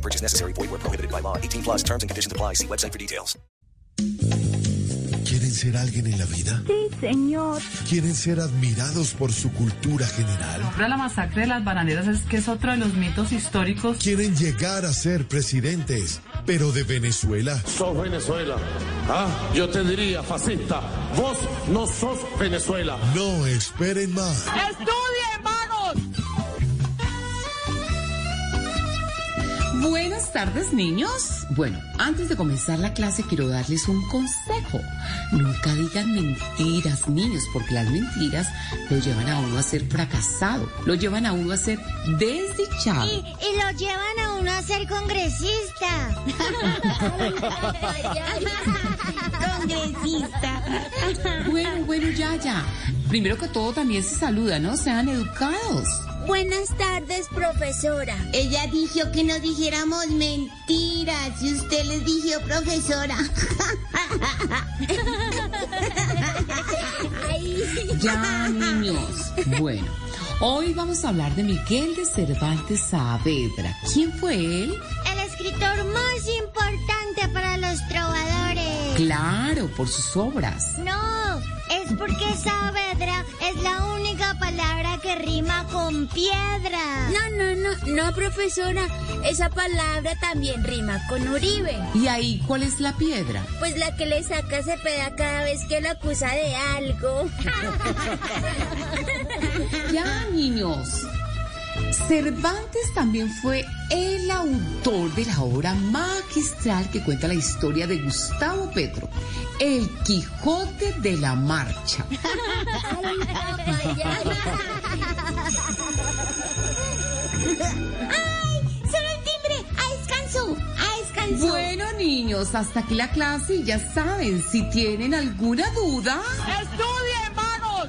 No purchase necessary. Void where prohibited by law. 18 plus terms and conditions apply. See website for details. ¿Quieren ser alguien en la vida? Sí, señor. ¿Quieren ser admirados por su cultura general? Pero la masacre de las bananeras es que es otro de los mitos históricos. ¿Quieren llegar a ser presidentes, pero de Venezuela? sos Venezuela. Ah, yo te diría, fascista, vos no sos Venezuela. No esperen más. ¡Estudien, vagos! Buenas tardes, niños. Bueno, antes de comenzar la clase quiero darles un consejo. Nunca digan mentiras, niños, porque las mentiras lo llevan a uno a ser fracasado, lo llevan a uno a ser desdichado. Y, y lo llevan a uno a ser congresista. congresista. Bueno, bueno, ya, ya. Primero que todo también se saluda, ¿no? Sean educados. Buenas tardes, profesora. Ella dijo que no dijéramos mentiras y usted les dijo, profesora. Ya, niños. Bueno, hoy vamos a hablar de Miguel de Cervantes Saavedra. ¿Quién fue él? El escritor más importante para los trovadores. Claro, por sus obras. No, porque Saavedra es la única palabra que rima con piedra. No, no, no, no, profesora. Esa palabra también rima con Uribe. ¿Y ahí cuál es la piedra? Pues la que le saca Cepeda cada vez que lo acusa de algo. Ya, niños. Cervantes también fue el autor de la obra magistral que cuenta la historia de Gustavo Petro, El Quijote de la Marcha. ¡Solo el timbre! ¡A descanso! ¡A descanso! Bueno, niños, hasta aquí la clase y ya saben, si tienen alguna duda... ¡Estudien, vagos!